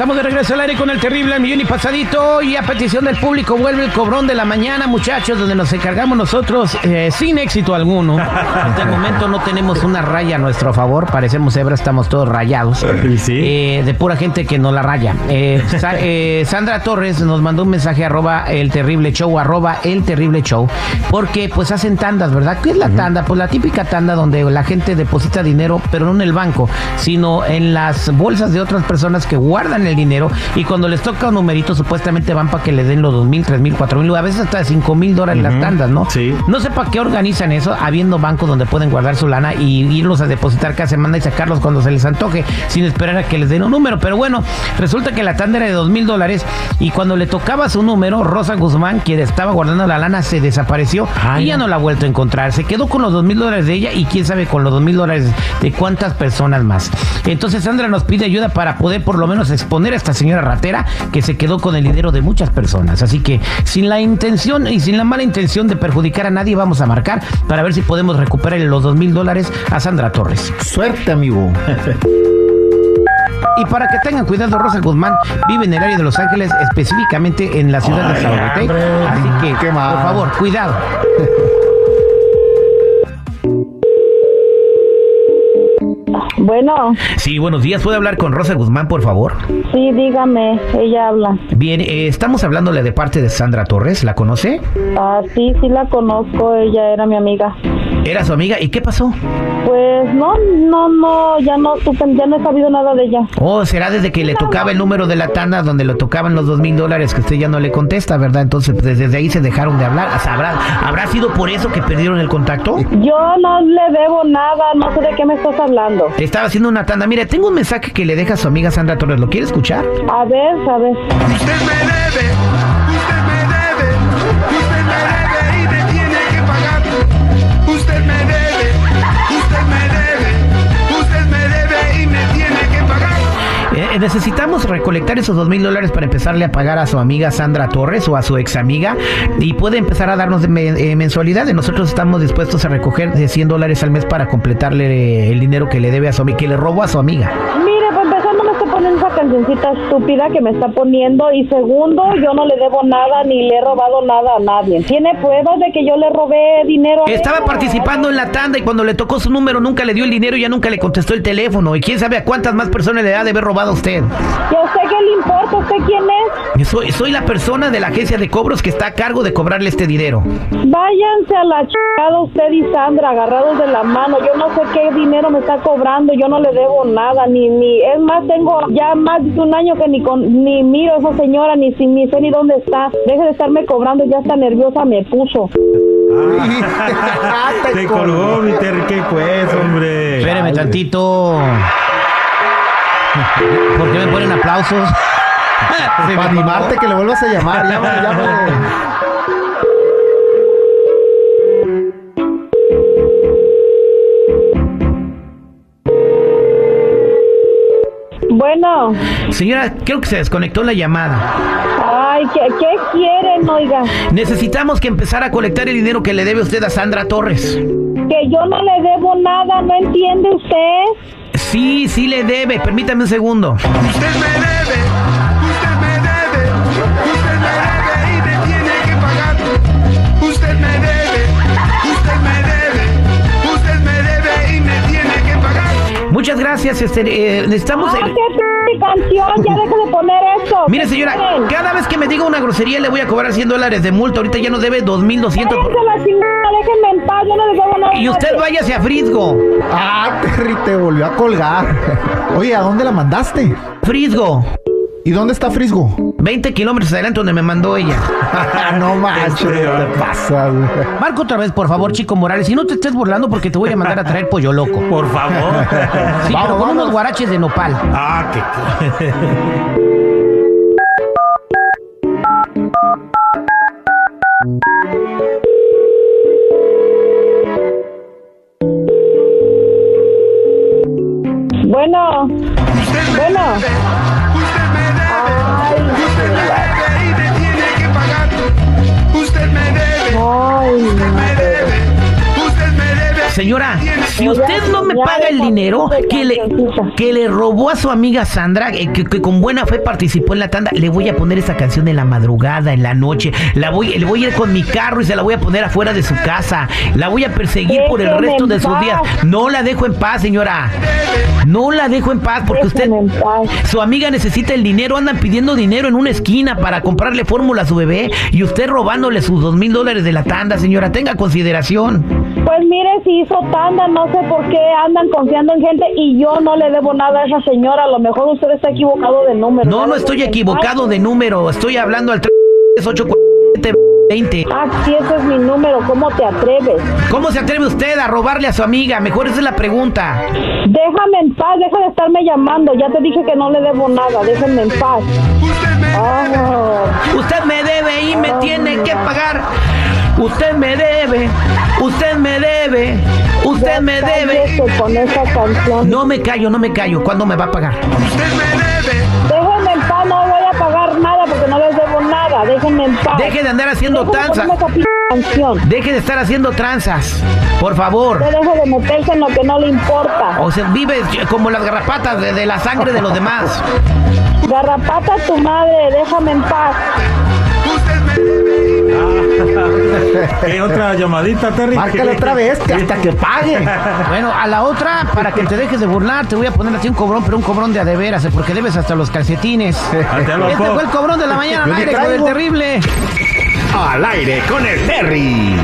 Estamos de regreso al aire con el terrible millón y pasadito y a petición del público vuelve el cobrón de la mañana, muchachos, donde nos encargamos nosotros eh, sin éxito alguno. Hasta el momento no tenemos una raya a nuestro favor, parecemos hebras, estamos todos rayados. Eh, de pura gente que no la raya. Eh, Sa- eh, Sandra Torres nos mandó un mensaje arroba el terrible show, arroba el terrible show, porque pues hacen tandas, ¿verdad? ¿Qué es la tanda? Pues la típica tanda donde la gente deposita dinero, pero no en el banco, sino en las bolsas de otras personas que guardan el dinero y cuando les toca un numerito supuestamente van para que le den los dos mil, tres mil, cuatro mil, a veces hasta cinco mil dólares las tandas, ¿no? Sí. No sé para qué organizan eso, habiendo bancos donde pueden guardar su lana y irlos a depositar cada semana y sacarlos cuando se les antoje, sin esperar a que les den un número. Pero bueno, resulta que la tanda era de dos mil dólares y cuando le tocaba su número, Rosa Guzmán, quien estaba guardando la lana, se desapareció Ay, y ya no la ha vuelto a encontrar. Se quedó con los dos mil dólares de ella y quién sabe con los dos mil dólares de cuántas personas más. Entonces Sandra nos pide ayuda para poder por lo menos exponer a esta señora ratera que se quedó con el dinero de muchas personas. Así que sin la intención y sin la mala intención de perjudicar a nadie, vamos a marcar para ver si podemos recuperar los dos mil dólares a Sandra Torres. Suerte, amigo. Y para que tengan cuidado, Rosa Guzmán vive en el área de Los Ángeles, específicamente en la ciudad de Ay, San José. hombre, Así que, por favor, cuidado. Bueno, Sí, buenos días. ¿Puede hablar con Rosa Guzmán, por favor? sí, dígame, ella habla. Bien, eh, estamos hablándole de parte de Sandra Torres. ¿La conoce? Ah, sí, sí la conozco, ella era mi amiga. Era su amiga. ¿Y qué pasó? Pues no, no, no, ya no supe, ya no he sabido nada de ella. Oh, será desde que le tocaba el número de la tanda donde le tocaban los dos mil dólares que usted ya no le contesta, ¿verdad? Entonces, pues, desde ahí se dejaron de hablar. ¿Habrá, ¿Habrá sido por eso que perdieron el contacto? Yo no le debo nada, no sé de qué me estás hablando. Estaba haciendo una tanda. Mire, tengo un mensaje que le deja a su amiga Sandra Torres. ¿Lo quiere escuchar? A ver, a ver. Usted me debe, usted me debe, usted me debe necesitamos recolectar esos dos mil dólares para empezarle a pagar a su amiga Sandra Torres o a su ex amiga y puede empezar a darnos de eh, mensualidades. Nosotros estamos dispuestos a recoger de 100 dólares al mes para completarle el dinero que le debe a su amiga, que le robó a su amiga. Pues esa cancioncita estúpida que me está poniendo y segundo, yo no le debo nada ni le he robado nada a nadie. ¿Tiene pruebas de que yo le robé dinero a Estaba ella? participando en la tanda y cuando le tocó su número nunca le dio el dinero y ya nunca le contestó el teléfono. Y quién sabe a cuántas más personas le ha de haber robado a usted. ¿Y a usted qué le importa? ¿Usted quién es? Soy, soy la persona de la agencia de cobros que está a cargo de cobrarle este dinero. Váyanse a la chingada usted y Sandra, agarrados de la mano. Yo no sé qué dinero me está cobrando, yo no le debo nada, ni, ni, es más, tengo ya más de un año que ni con, ni miro a esa señora, ni, si- ni sé ni dónde está. Deje de estarme cobrando, ya está nerviosa me puso. Te colgó, mi qué pues, hombre. Espéreme tantito. ¿Por qué me ponen aplausos? Para animarte que le vuelvas a llamar. Llámale, llámale. Bueno, Señora, creo que se desconectó la llamada. ay, ¿qué, qué quieren, oiga? Necesitamos que empezara a colectar el dinero que le debe usted a Sandra Torres. Que yo no le debo nada, ¿no entiende usted? Sí, sí le debe. Permítame un segundo. Usted me debe, Muchas gracias. Este, eh, necesitamos... Ah, el- qué p- canción, ya deje de poner eso. Mire, ¿Qué señora, quieren? cada vez que me diga una grosería le voy a cobrar 100 dólares de multa. Ahorita ya nos debe 2,200. por- déjenme en paz, yo no les debo nada. Y usted nadie. váyase a Frisgo. Ah, Terry, te volvió a colgar. Oye, ¿a dónde la mandaste? Frisgo. ¿Y dónde está Frisgo? 20 kilómetros adelante donde me mandó ella. no manches, Qué ¿qué te pasa, güey? Marco otra vez, por favor, Chico Morales. Y no te estés burlando porque te voy a mandar a traer pollo loco. Por favor. Sí, Vamos, pero con vamos. unos guaraches de nopal. Ah, qué. Bueno, Bueno. Señora, si usted no me paga el dinero que le, que le robó a su amiga Sandra, eh, que, que con buena fe participó en la tanda, le voy a poner esa canción en la madrugada, en la noche. La voy, le voy a ir con mi carro y se la voy a poner afuera de su casa. La voy a perseguir por el resto de sus días. No la dejo en paz, señora. No la dejo en paz porque usted, su amiga necesita el dinero, andan pidiendo dinero en una esquina para comprarle fórmula a su bebé y usted robándole sus dos mil dólares de la tanda, señora. Tenga consideración. Pues mire, si hizo tanda, no sé por qué andan confiando en gente y yo no le debo nada a esa señora. A lo mejor usted está equivocado de número. No, no estoy equivocado de número. Estoy hablando al 384720. Ah, sí, ese es mi número. ¿Cómo te atreves? ¿Cómo se atreve usted a robarle a su amiga? Mejor esa es la pregunta. Déjame en paz, deja de estarme llamando. Ya te dije que no le debo nada. Déjenme en paz. Usted me Ah, Usted me debe y me tiene que pagar. Usted me debe. Usted me debe. Usted ya me debe. cállese con esa canción. No me callo, no me callo. ¿Cuándo me va a pagar? Usted me debe. Déjenme en paz, no voy a pagar nada porque no les debo nada. Déjenme en paz. Deje de andar haciendo canción. Deje de estar haciendo tranzas. Por favor. Usted deje de meterse en lo que no le importa. O sea, vive como las garrapatas de, de la sangre de los demás. Garrapata tu madre, déjame en paz. Debe. ¿Qué otra llamadita, Terry? Márcale otra vez que hasta que pague. Bueno, a la otra, para que te dejes de burlar, te voy a poner a ti un cobrón, pero un cobrón de a de veras, eh, porque debes hasta los calcetines. Algo, Este fue el cobrón de la mañana al aire con el terrible. Al aire con el Terry.